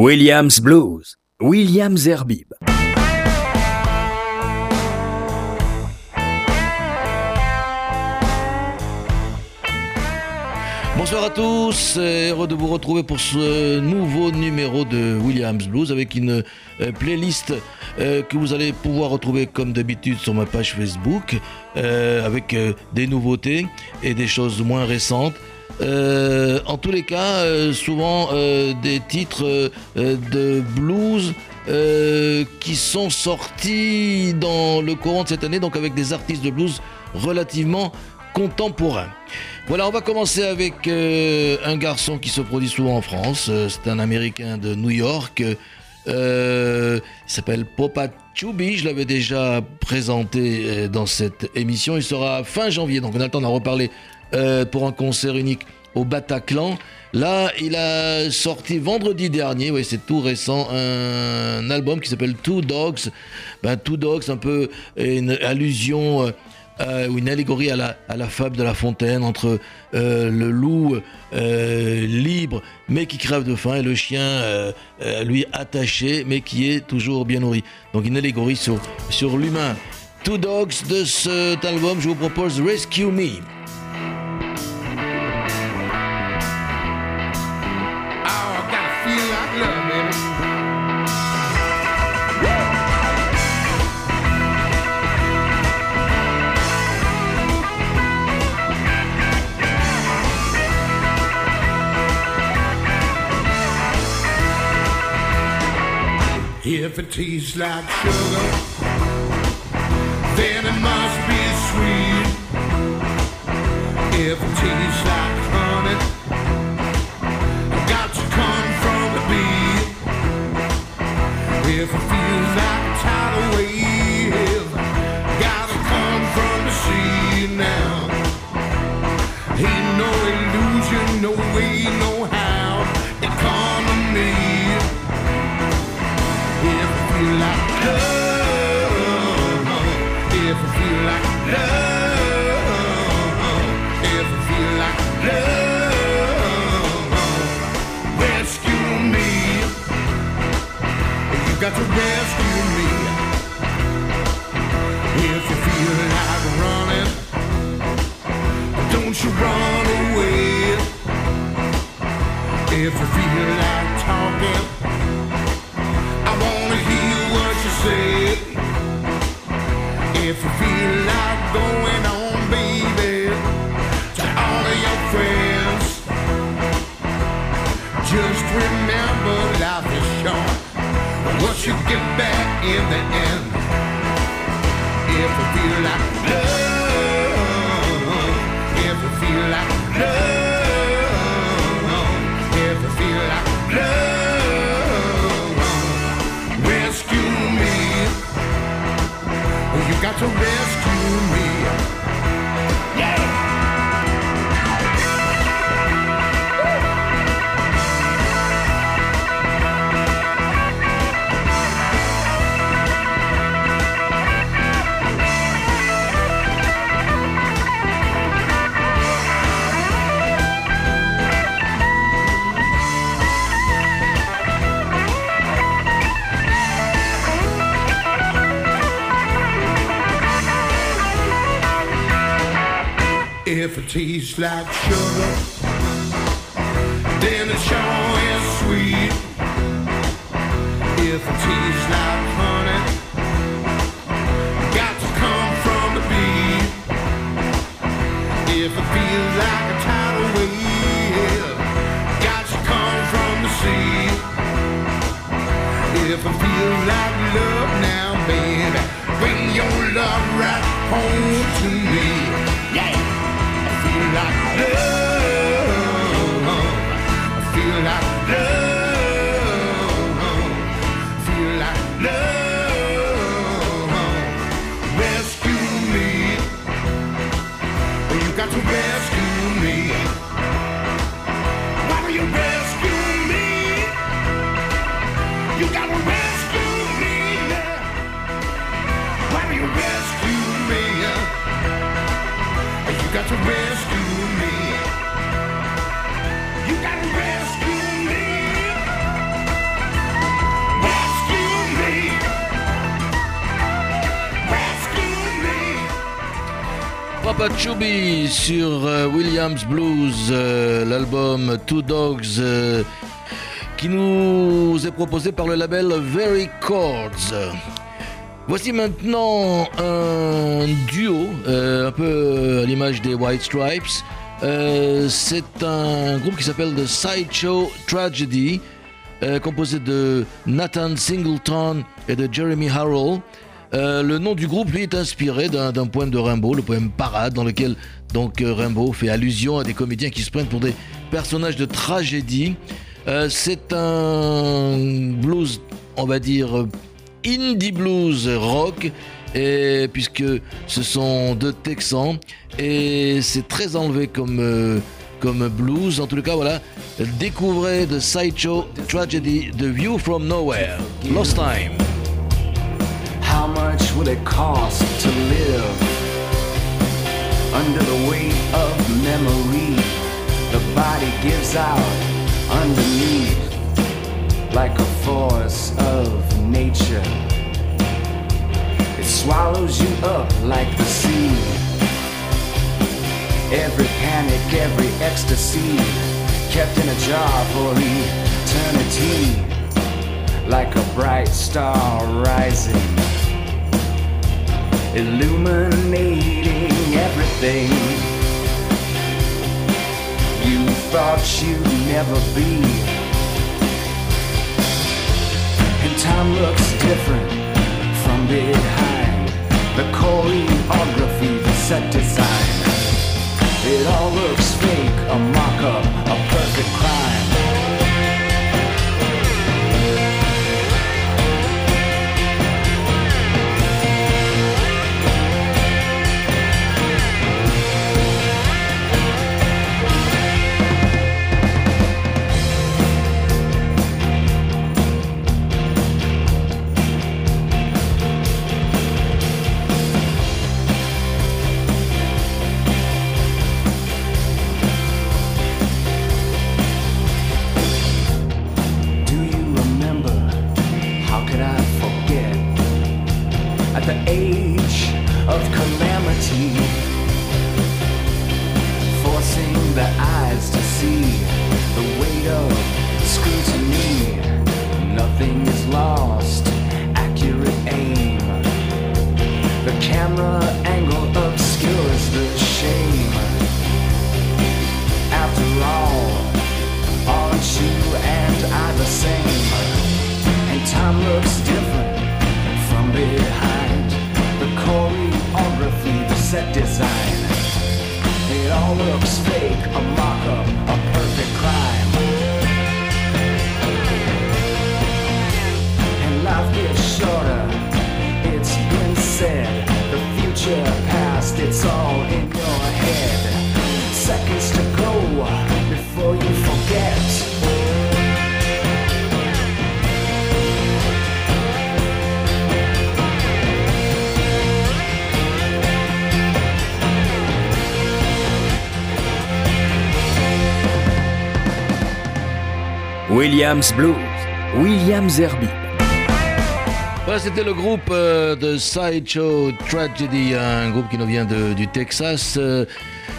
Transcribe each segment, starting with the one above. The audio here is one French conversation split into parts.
Williams Blues, Williams Herbib. Bonsoir à tous, heureux de vous retrouver pour ce nouveau numéro de Williams Blues avec une euh, playlist euh, que vous allez pouvoir retrouver comme d'habitude sur ma page Facebook euh, avec des nouveautés et des choses moins récentes. Euh, en tous les cas, euh, souvent euh, des titres de blues qui sont sortis dans le courant de cette année, donc avec des artistes de blues relativement contemporains. Voilà, on va commencer avec un garçon qui se produit souvent en France. C'est un Américain de New York. il s'appelle Popa Chubby, je l'avais déjà présenté dans cette émission. Il sera fin janvier, donc on a le temps d'en reparler euh, pour un concert unique au Bataclan. Là, il a sorti vendredi dernier, ouais, c'est tout récent, un, album qui s'appelle Two Dogs. Ben, Two Dogs, un peu une allusion euh, euh, ou une allégorie à la, à la, fable de la fontaine entre le loup libre mais qui crève de faim et le chien lui attaché mais qui est toujours bien nourri. Donc une allégorie sur, sur l'humain. Two Dogs de cet album, je vous propose Rescue Me. If it tastes like sugar, then it must be sweet. If it tastes like honey, If it tastes like sugar, then it sure is sweet. If it tastes like honey, got to come from the bee. If it feels like a tidal wave, got to come from the sea. If it feels like love now, baby, bring your love right home to me. Papa Chubby sur euh, Williams Blues, euh, l'album Two Dogs. Euh, qui nous est proposé par le label Very Chords. Voici maintenant un duo, un peu à l'image des White Stripes. C'est un groupe qui s'appelle The Sideshow Tragedy, composé de Nathan Singleton et de Jeremy Harrell. Euh, le nom du groupe, lui, est inspiré d'un poème de Rimbaud, le poème Parade, dans lequel donc euh, Rimbaud fait allusion à des comédiens qui se prennent pour des personnages de tragédie. Euh, c'est un blues, on va dire, indie blues rock, puisque ce sont deux Texans, et c'est très enlevé comme, comme blues. En tout cas, voilà, découvrez The Sideshow Tragedy, The View from Nowhere, Lost Time. How much will it cost to live under the weight of memory? The body gives out underneath like a force of nature. It swallows you up like the sea. Every panic, every ecstasy kept in a jar for eternity like a bright star rising illuminating everything you thought you'd never be. Time looks different from behind. The choreography, the set design. It all looks fake, a mock-up, a perfect crime. nothing is lost. Accurate aim. The camera angle obscures the shame. After all, aren't you and I the same? And time looks different from behind. The choreography, the set design. It all looks fake, a mock-up. Mock up, a perfect crime. Williams Blues, Williams Herbie. Voilà, c'était le groupe euh, de Sideshow Tragedy, un groupe qui nous vient de, du Texas. Euh,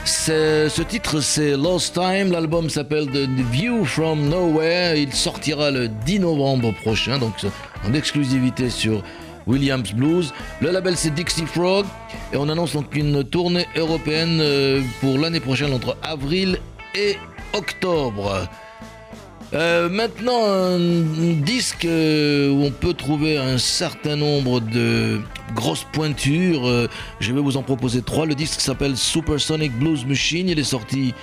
ce titre, c'est Lost Time. L'album s'appelle The View from Nowhere. Il sortira le 10 novembre prochain, donc en exclusivité sur Williams Blues. Le label, c'est Dixie Frog. Et on annonce donc une tournée européenne euh, pour l'année prochaine entre avril et octobre. Euh, maintenant, un disque euh, où on peut trouver un certain nombre de grosses pointures. Euh, je vais vous en proposer trois. Le disque s'appelle Supersonic Blues Machine. Il est sorti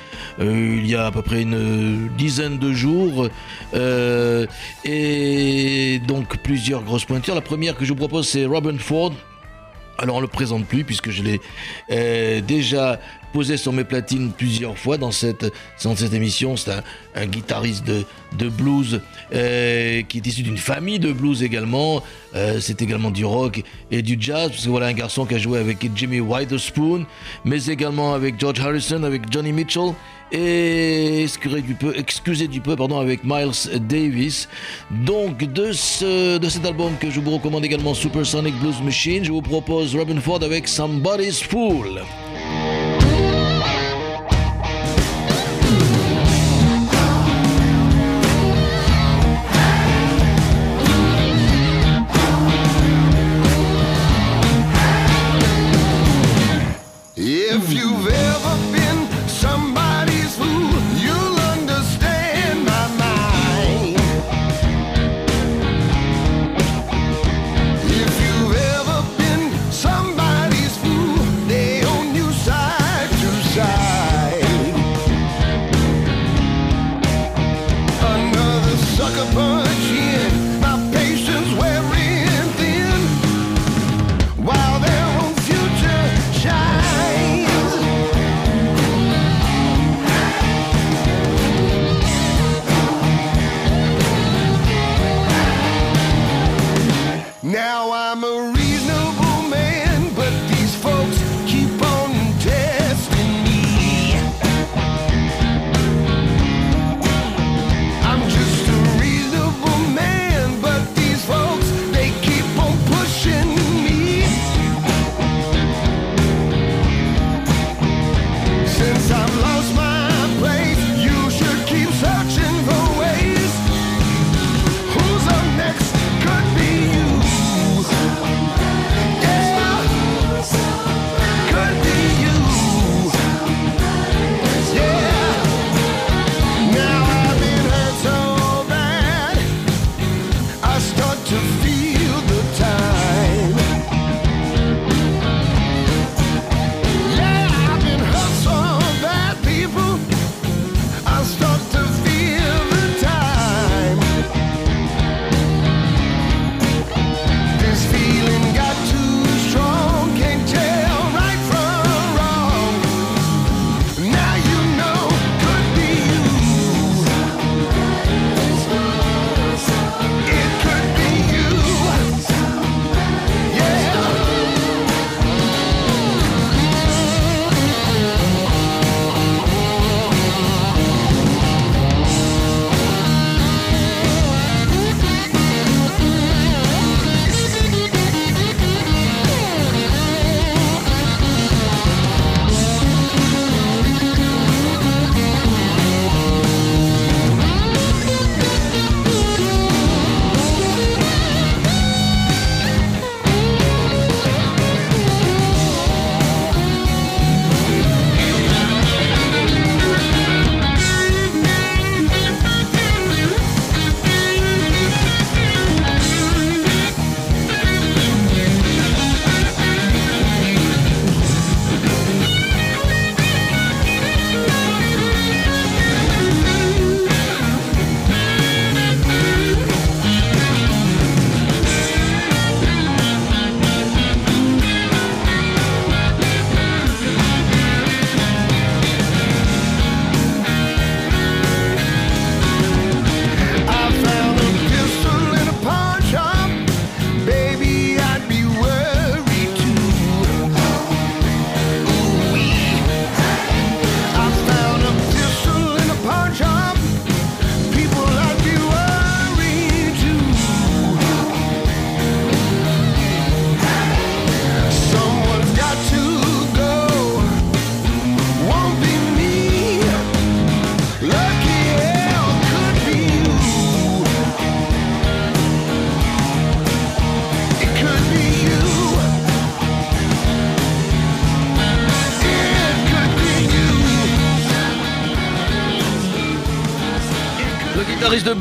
il y a à peu près une dizaine de jours. et donc plusieurs grosses pointures. La première que je vous propose, c'est Robin Ford. Alors on le présente plus puisque je l'ai déjà posé sur mes platines plusieurs fois dans cette, dans cette émission. C'est un, guitariste de, de blues euh, qui est issu d'une famille de blues également. Euh, c'est également du rock et du jazz, parce que voilà un garçon qui a joué avec Jimmy Witherspoon, mais également avec George Harrison, avec Johnny Mitchell et excusez du peu, pardon, avec Miles Davis. Donc de, ce, de cet album que je vous recommande également Supersonic Blues Machine, je vous propose Robin Ford avec Somebody's Fool.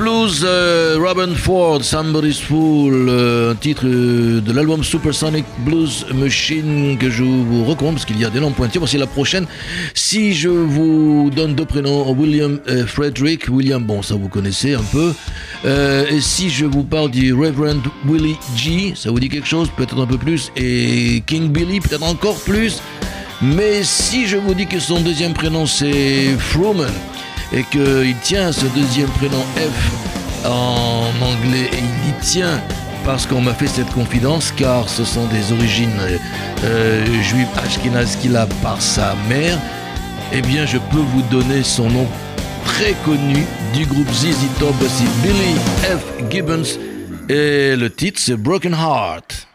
Blues, euh, Robin Ford, Somebody's Fool, euh, un titre euh, de l'album Supersonic Blues Machine que je vous recommande parce qu'il y a des noms pointus. Voici la prochaine. Si je vous donne deux prénoms, William et Frederick, William, bon, ça vous connaissez un peu. et si je vous parle du Reverend Willie G, ça vous dit quelque chose, peut-être un peu plus, et King Billy, peut-être encore plus. Mais si je vous dis que son deuxième prénom c'est Fruman, et qu'il tient ce deuxième prénom F en anglais et il y tient parce qu'on m'a fait cette confidence car ce sont des origines euh, juives ashkénazes qu'il a par sa mère, eh bien je peux vous donner son nom très connu du groupe ZZ Top, c'est Billy F. Gibbons et le titre c'est Broken Heart.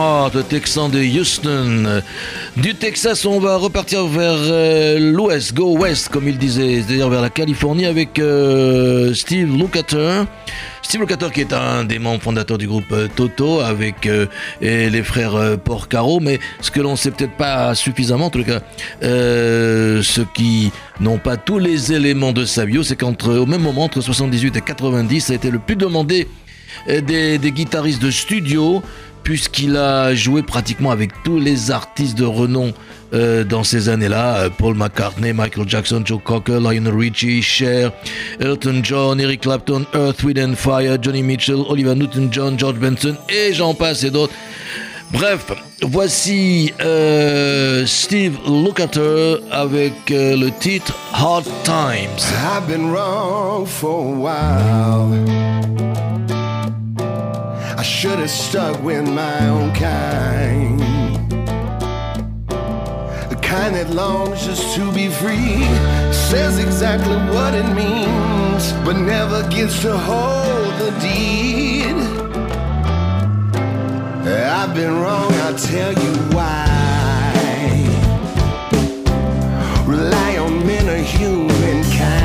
Heart, Texan de Houston. Du Texas, on va repartir vers euh, l'ouest, go west, comme il disait, c'est-à-dire vers la Californie avec euh, Steve Lukather. Steve Lukather qui est un des membres fondateurs du groupe euh, Toto avec et les frères Porcaro, mais ce que l'on sait peut-être pas suffisamment, en tout cas, ceux qui n'ont pas tous les éléments de sa bio, c'est qu'entre au même moment, entre 78 et 90, ça a été le plus demandé des guitaristes de studio, puisqu'il a joué pratiquement avec tous les artistes de renom euh, dans ces années-là. Euh, Paul McCartney, Michael Jackson, Joe Cocker, Lionel Richie, Cher, Elton John, Eric Clapton, Earth, Wind and Fire, Johnny Mitchell, Oliver Newton-John, George Benson, et j'en passe et d'autres. Bref, voici euh, Steve Lukather avec le titre Hard Times. I should have stuck with my own kind. The kind that longs just to be free. Says exactly what it means, but never gets to hold the deed. I've been wrong, I'll tell you why. rely on men of humankind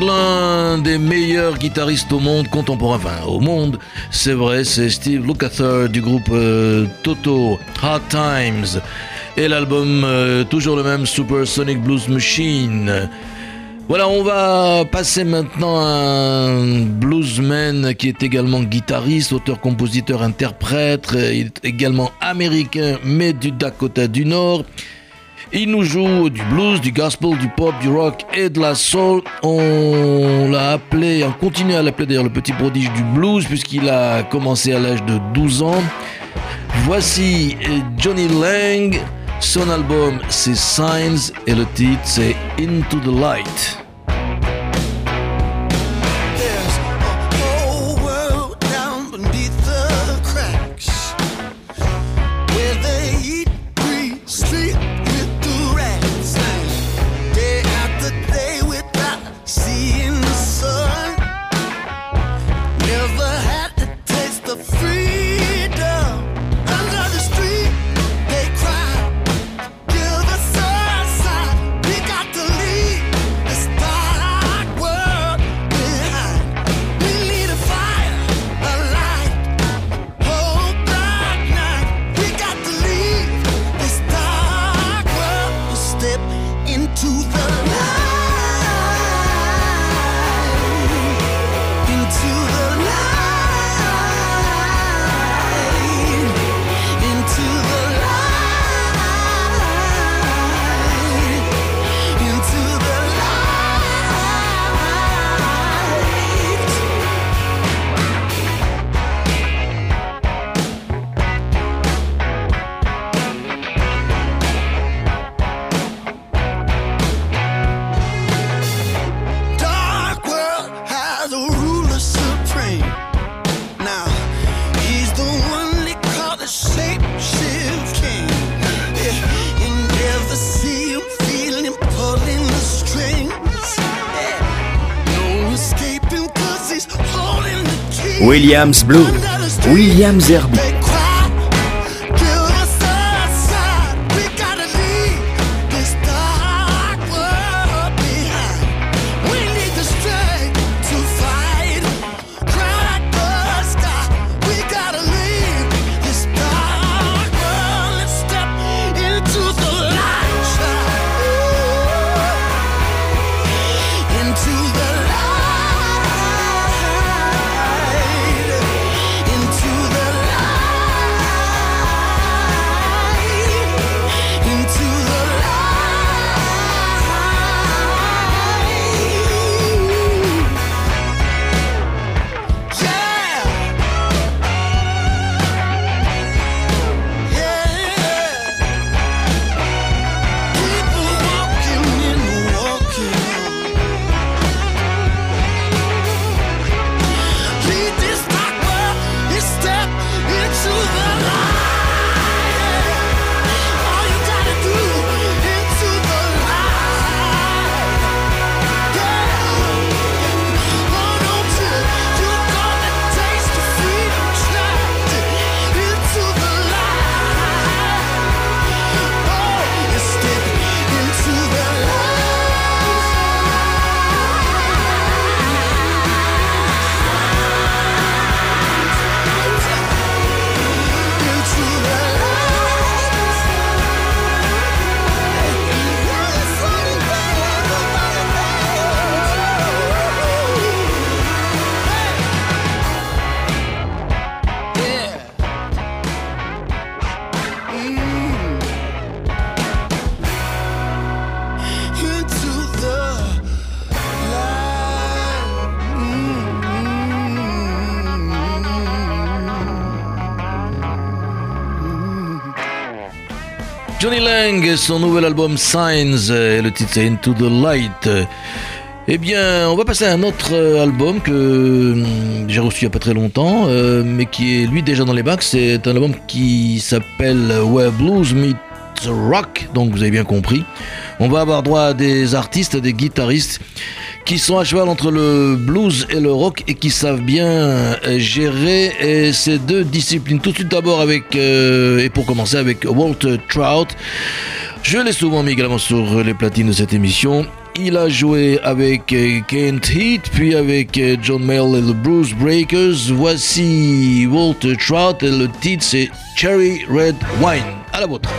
L'un des meilleurs guitaristes au monde contemporain, enfin au monde, c'est vrai, c'est Steve Lukather du groupe euh, Toto, Hard Times, et l'album euh, toujours le même Supersonic Blues Machine. Voilà, on va passer maintenant à un bluesman qui est également guitariste, auteur, compositeur, interprète, est également américain mais du Dakota du Nord. Il nous joue du blues, du gospel, du pop, du rock et de la soul. On l'a appelé, on continue à l'appeler d'ailleurs le petit prodige du blues puisqu'il a commencé à l'âge de 12 ans. Voici Johnny Lang. Son album c'est Signs et le titre c'est Into the Light. Williams Blue, Williams Herbie. Son nouvel album Signs, et le titre c'est Into the Light. Eh bien, on va passer à un autre euh, album que hum, j'ai reçu il n'y a pas très longtemps, euh, mais qui est lui déjà dans les bacs. C'est un album qui s'appelle Where Blues Meets Rock, donc vous avez bien compris. On va avoir droit à des artistes, des guitaristes qui sont à cheval entre le blues et le rock et qui savent bien euh, gérer ces deux disciplines. Tout de suite d'abord avec, et pour commencer avec Walter Trout. Je l'ai souvent mis également sur les platines de cette émission. Il a joué avec euh, Kent Heat, puis avec euh, John Mayall et le Bruce Breakers. Voici Walter Trout et le titre c'est Cherry Red Wine. À la vôtre.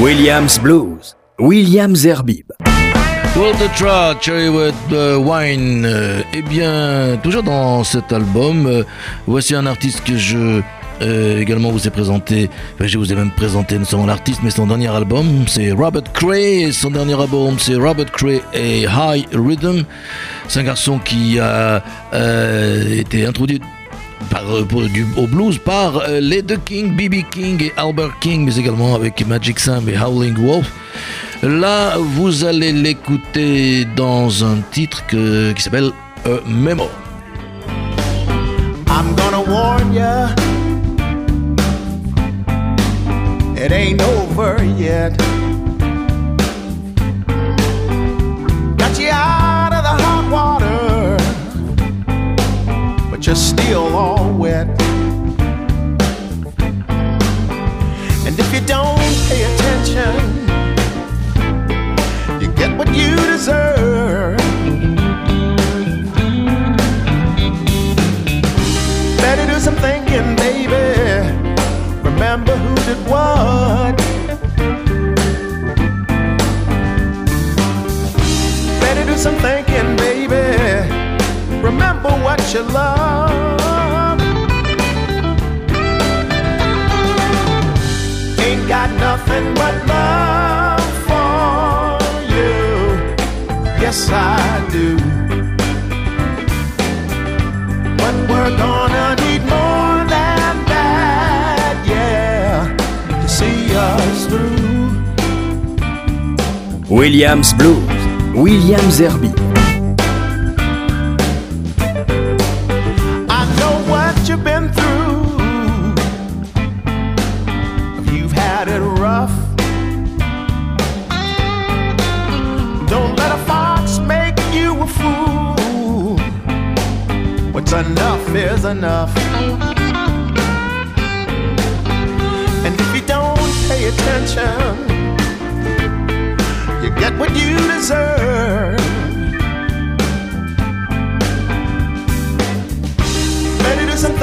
Williams Blues, Williams Herbib. Walter Trout, Cherry Red uh, Wine. Euh, eh bien, toujours dans cet album, euh, voici un artiste que je euh, également vous ai présenté, je vous ai même présenté non seulement l'artiste, mais son dernier album, c'est Robert Cray. Son dernier album, c'est Robert Cray et High Rhythm. C'est un garçon qui a été introduit par, du, au blues par les deux King, B.B. King et Albert King, mais également avec Magic Sam et Howling Wolf. Là, vous allez l'écouter dans un titre qui s'appelle A Memo. I'm gonna warn it ain't over yet. Got you out of the hot water, but you're still all wet. And if you don't pay attention, you get what you deserve. Better do some thinking. Remember who did what. Better do some thinking, baby. Remember what you love. Ain't got nothing but love for you. yes I do. But we're gonna need more Williams Blues, William Zerby. I know what you've been through. You've had it rough. Don't let a fox make you a fool. What's enough is enough. Attention, you get what you deserve. Better do some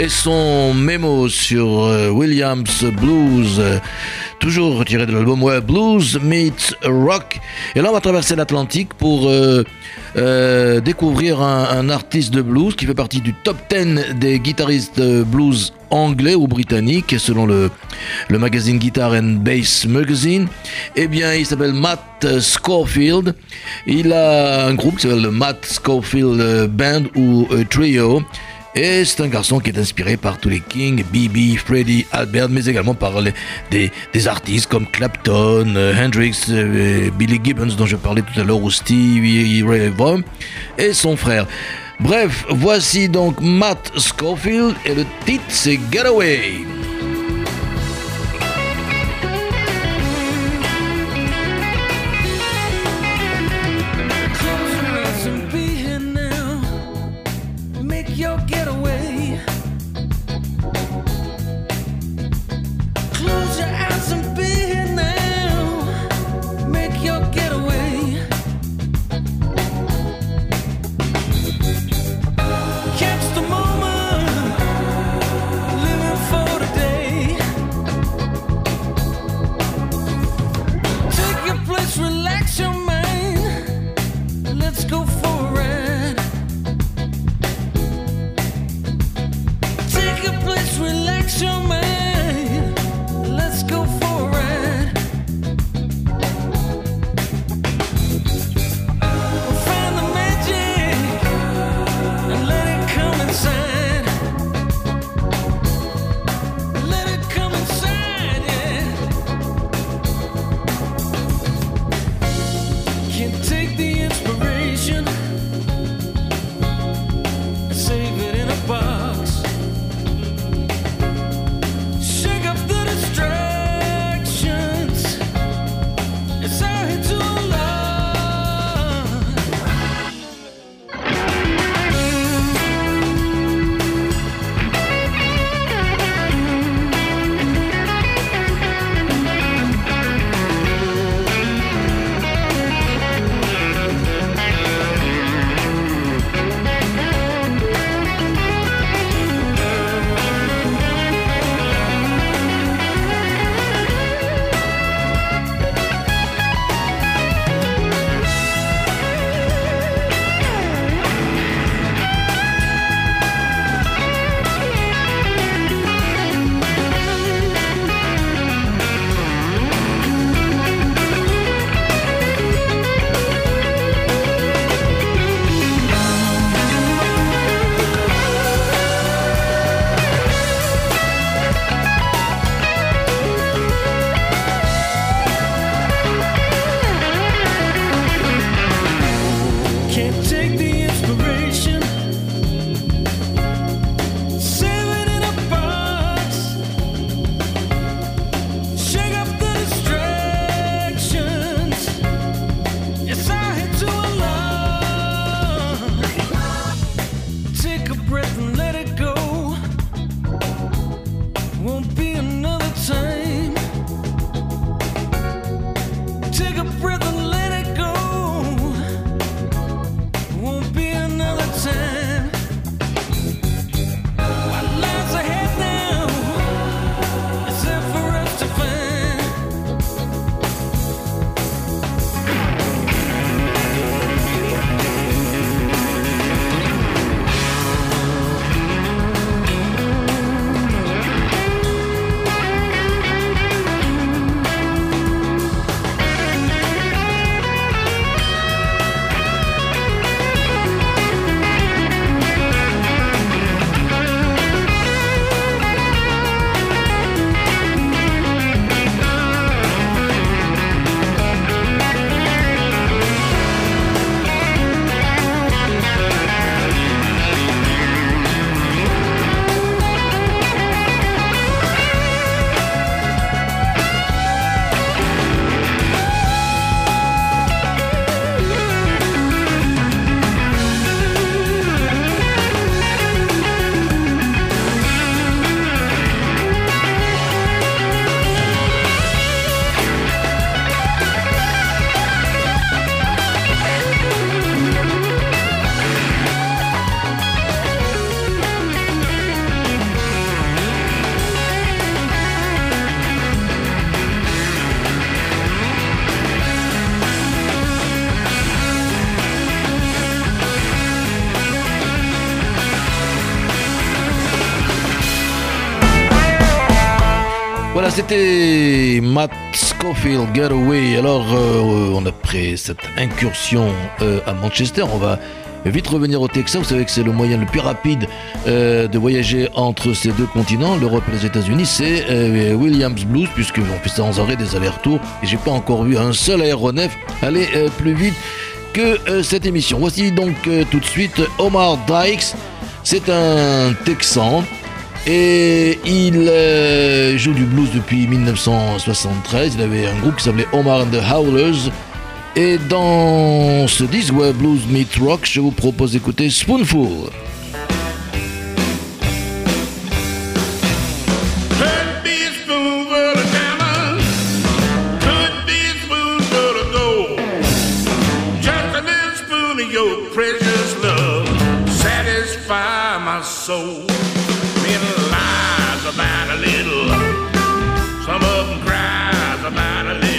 et son mémo sur euh, Williams Blues. toujours retiré de l'album ouais, Blues Meets Rock. Et là, on va traverser l'Atlantique pour euh, euh, découvrir un, artiste de blues qui fait partie du top 10 des guitaristes blues anglais ou britanniques, selon le, le magazine Guitar and Bass Magazine. Eh bien, il s'appelle Matt Schofield. Il a un groupe qui s'appelle le Matt Schofield Band ou Trio. Et c'est un garçon qui est inspiré par tous les Kings, B.B., Freddie, Albert, mais également par les, des, artistes comme Clapton, euh, Hendrix, euh, Billy Gibbons dont je parlais tout à l'heure, ou Stevie Ray Vaughan, et son frère. Bref, voici donc Matt Schofield et le titre c'est Getaway. Voilà, c'était Matt Scofield, Getaway. Alors, euh, on a pris cette incursion euh, à Manchester. On va vite revenir au Texas. Vous savez que c'est le moyen le plus rapide euh, de voyager entre ces deux continents, l'Europe et les États-Unis. C'est euh, Williams Blues, puisque on fait sans arrêt des allers-retours. Et j'ai pas encore vu un seul aéronef aller plus vite que cette émission. Voici donc tout de suite Omar Dykes. C'est un Texan. Et il euh, joue du blues depuis 1973. Il avait un groupe qui s'appelait Omar and the Howlers. Et dans ce disque Where Blues Meet Rock, je vous propose d'écouter Spoonful. Precious love, satisfy my soul. Some of them cries about a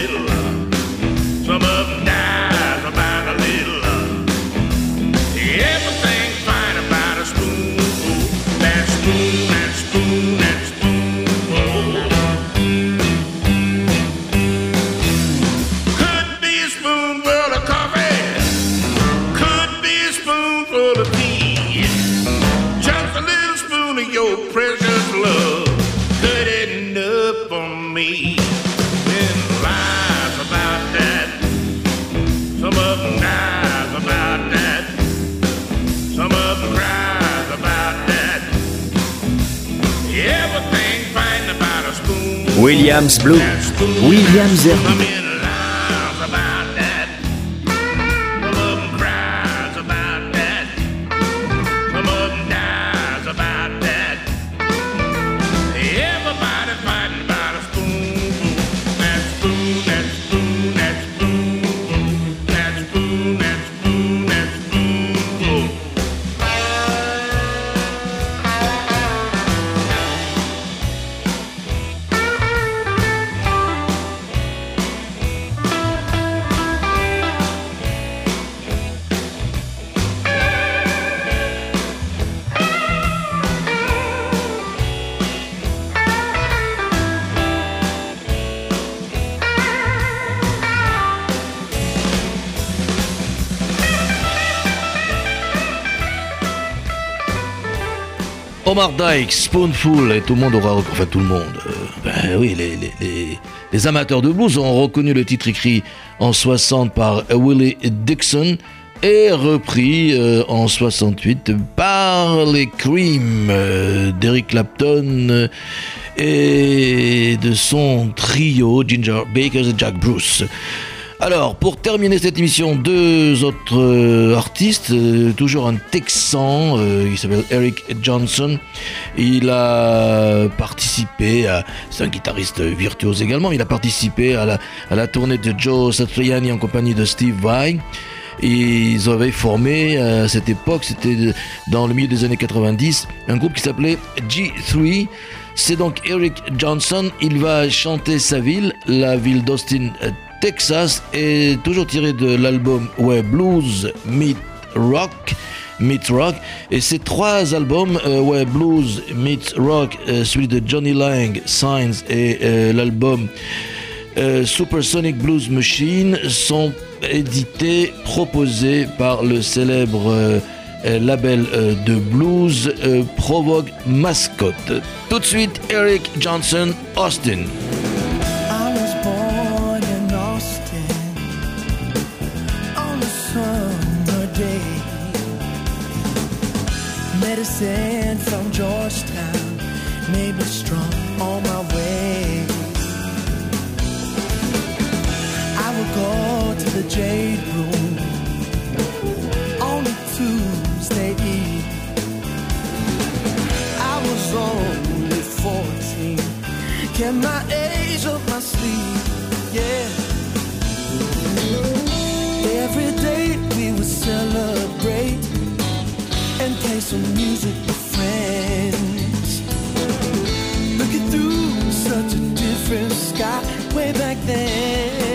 Williams Blues. Williams Herbie. Dykes, Spoonful, et tout le monde aura, enfin tout le monde, euh, ben oui, les, les- les- amateurs de blues ont reconnu le titre écrit en 60 par Willie Dixon et repris euh, en 68 par les Cream euh, d'Eric Clapton euh, et de son trio Ginger Bakers et Jack Bruce. Alors, pour terminer cette émission, deux autres euh, artistes, euh, toujours un Texan, euh, il s'appelle Eric Johnson. Il a participé à, c'est un guitariste virtuose également, il a participé à la, à la tournée de Joe Satriani en compagnie de Steve Vai. Ils avaient formé à cette époque, c'était dans le milieu des années 90, un groupe qui s'appelait G3. C'est donc Eric Johnson. Il va chanter sa ville, la ville d'Austin, Texas, et toujours tiré de l'album Where Blues Meet Rock. Meet Rock et ces trois albums euh, Blues Meets Rock euh, celui de Johnny Lang Signs et euh, l'album euh, Supersonic Blues Machine sont édités, proposés par le célèbre label de blues euh, Provogue Mascot. Tout de suite, Eric Johnson, Austin. Medicine from Georgetown made me strong on my way. I would go to the Jade Room on a Tuesday evening. I was only 14 kept my age up my sleeve, yeah. Every day we would celebrate and play some music with friends. Looking through such a different sky way back then.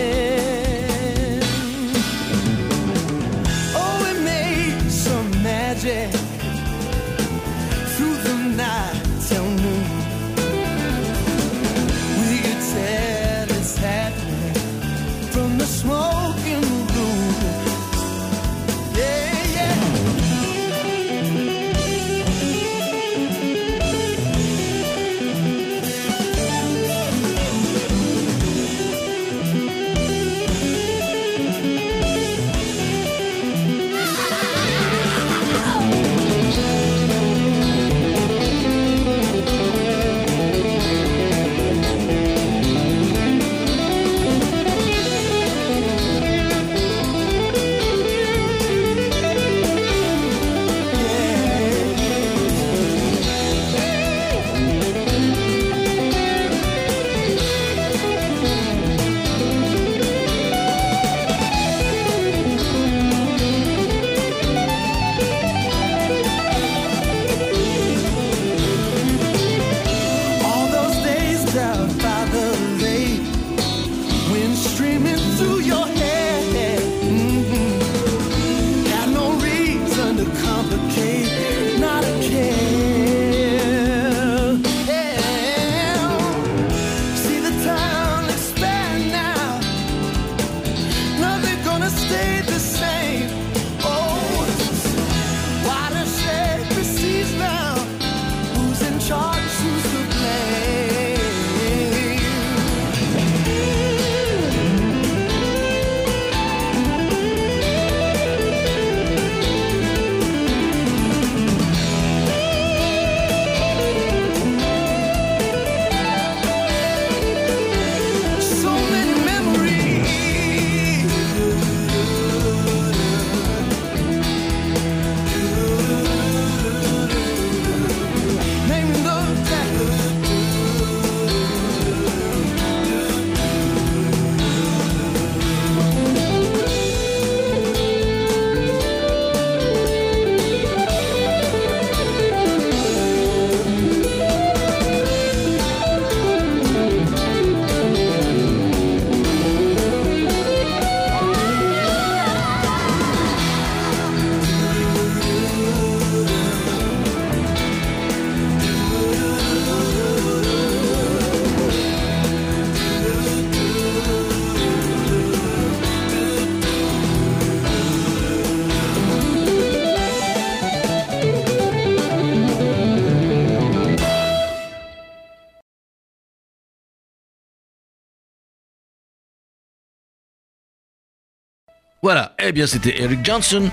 Eh bien c'était Eric Johnson.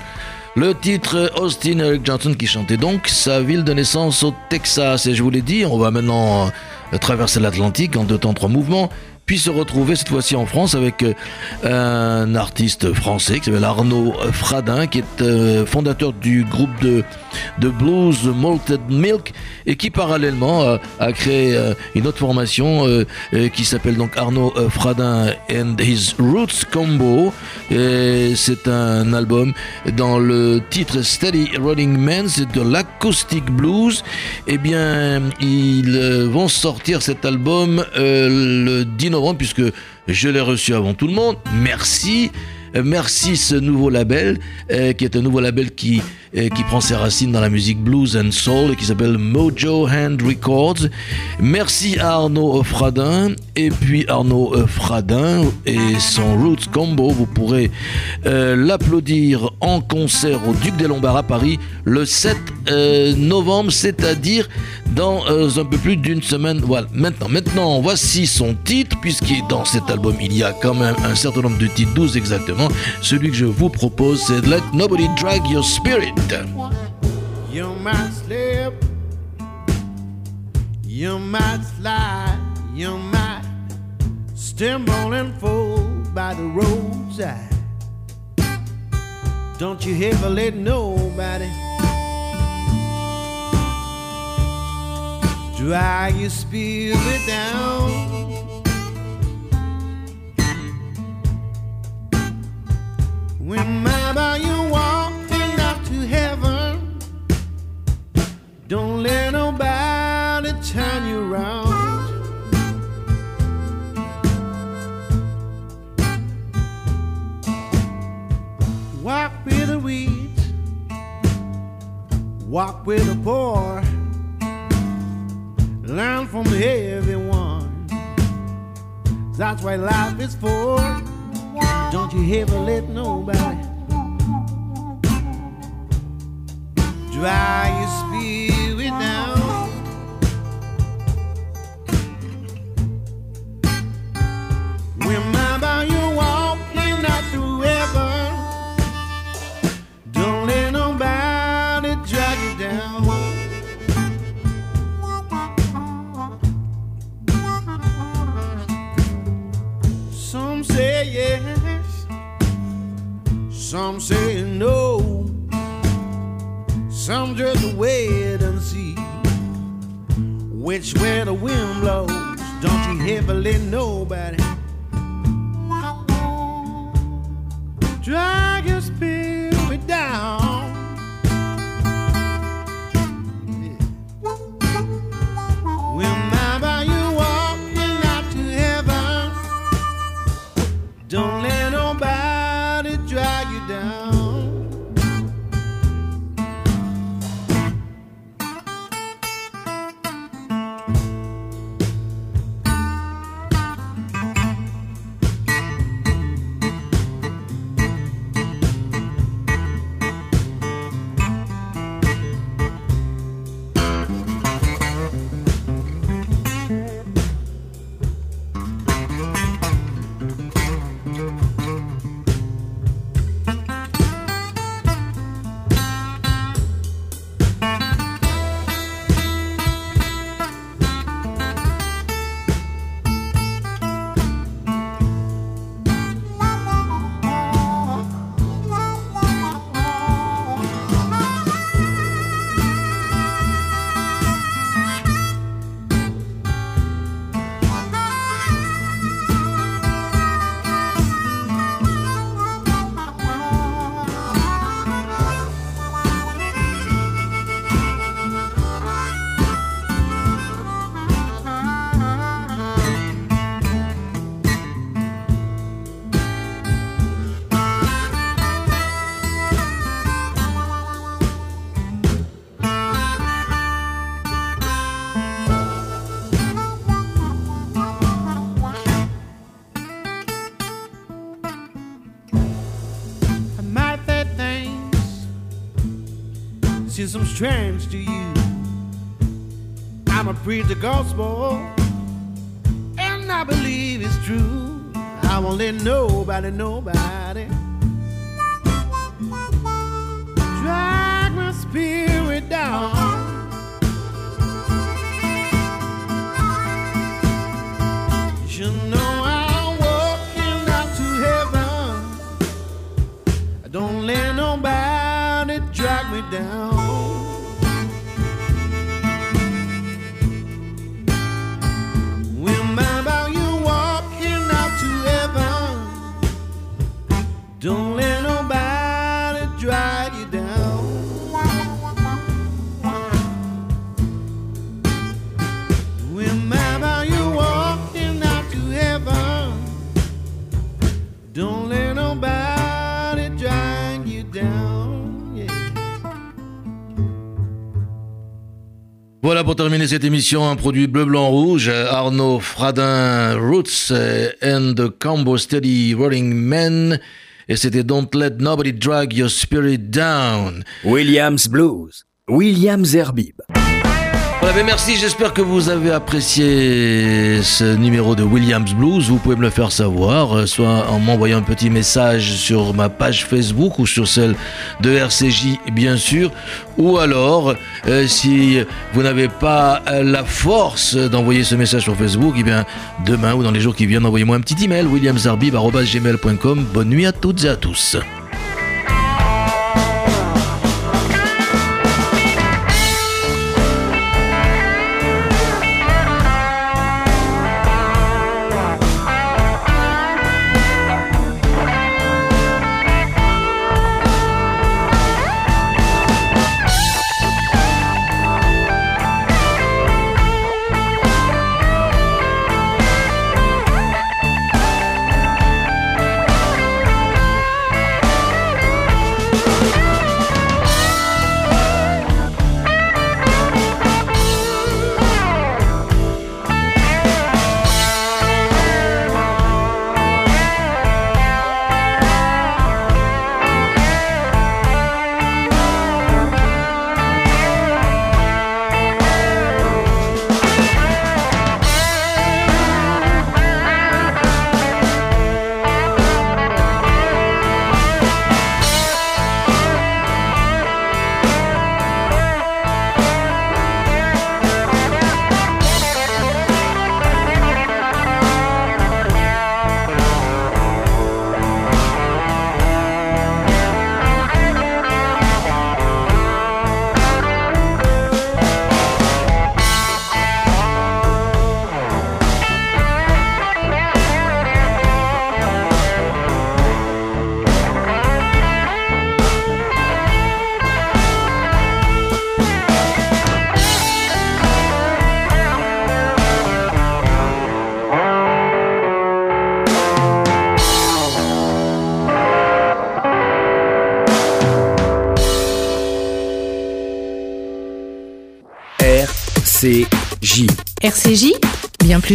Le titre Austin Eric Johnson qui chantait donc sa ville de naissance au Texas. Et je vous l'ai dit, on va maintenant euh, traverser l'Atlantique en deux temps, trois mouvements puis se retrouver cette fois-ci en France avec euh, un artiste français qui s'appelle Arnaud Fradin, qui est euh, fondateur du groupe de, de blues Malted Milk et qui parallèlement euh, a créé une autre formation qui s'appelle donc Arnaud Fradin and His Roots Combo. C'est un album dans le titre Steady Running Man, c'est de l'acoustic blues. Eh bien, ils vont sortir cet album le 10 puisque je l'ai reçu avant tout le monde. Merci. Merci ce nouveau label, euh, qui est un nouveau label qui, euh, qui prend ses racines dans la musique blues and soul et qui s'appelle Mojo Hand Records. Merci à Arnaud Fradin et puis Arnaud Fradin et son Roots Combo. Vous pourrez euh, l'applaudir en concert au Duc des Lombards à Paris le 7 novembre, c'est-à-dire dans un peu plus d'une semaine. Voilà. Maintenant, maintenant, voici son titre, puisqu'il dans cet album il y a quand même un certain nombre de titres, 12 exactement. Celui que je vous propose, c'est Let Nobody Drag Your Spirit. You might slip, you might slide, you might stumble and fall by the roadside. Don't you ever let nobody drag your spirit down. Remember you walking up to heaven. Don't let nobody turn you around. Walk with the weeds, walk with the poor, learn from everyone. That's what life is for. Don't you ever let nobody dry your spirit down. Remember you walking say yes, some say no. Some just wait and see which way the wind blows. Don't you let nobody drag Some strange to you. I'm a preach the gospel, and I believe it's true. I won't let nobody, nobody drag my spirit down. Voilà pour terminer cette émission, un produit bleu, blanc, rouge, Arnaud Fradin, Roots and the Combo Steady Rolling Men. Et c'était Don't Let Nobody Drag Your Spirit Down. Williams Blues. Williams Zerbib. Voilà, ben merci, j'espère que vous avez apprécié ce numéro de Williams Blues. Vous pouvez me le faire savoir, euh, soit en m'envoyant un petit message sur ma page Facebook ou sur celle de RCJ, bien sûr. Ou alors, euh, si vous n'avez pas la force d'envoyer ce message sur Facebook, eh bien, demain ou dans les jours qui viennent, envoyez-moi un petit email, williamsarbib.gmail.com. Bonne nuit à toutes et à tous.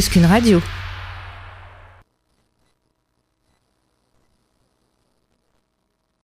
Qu'une radio.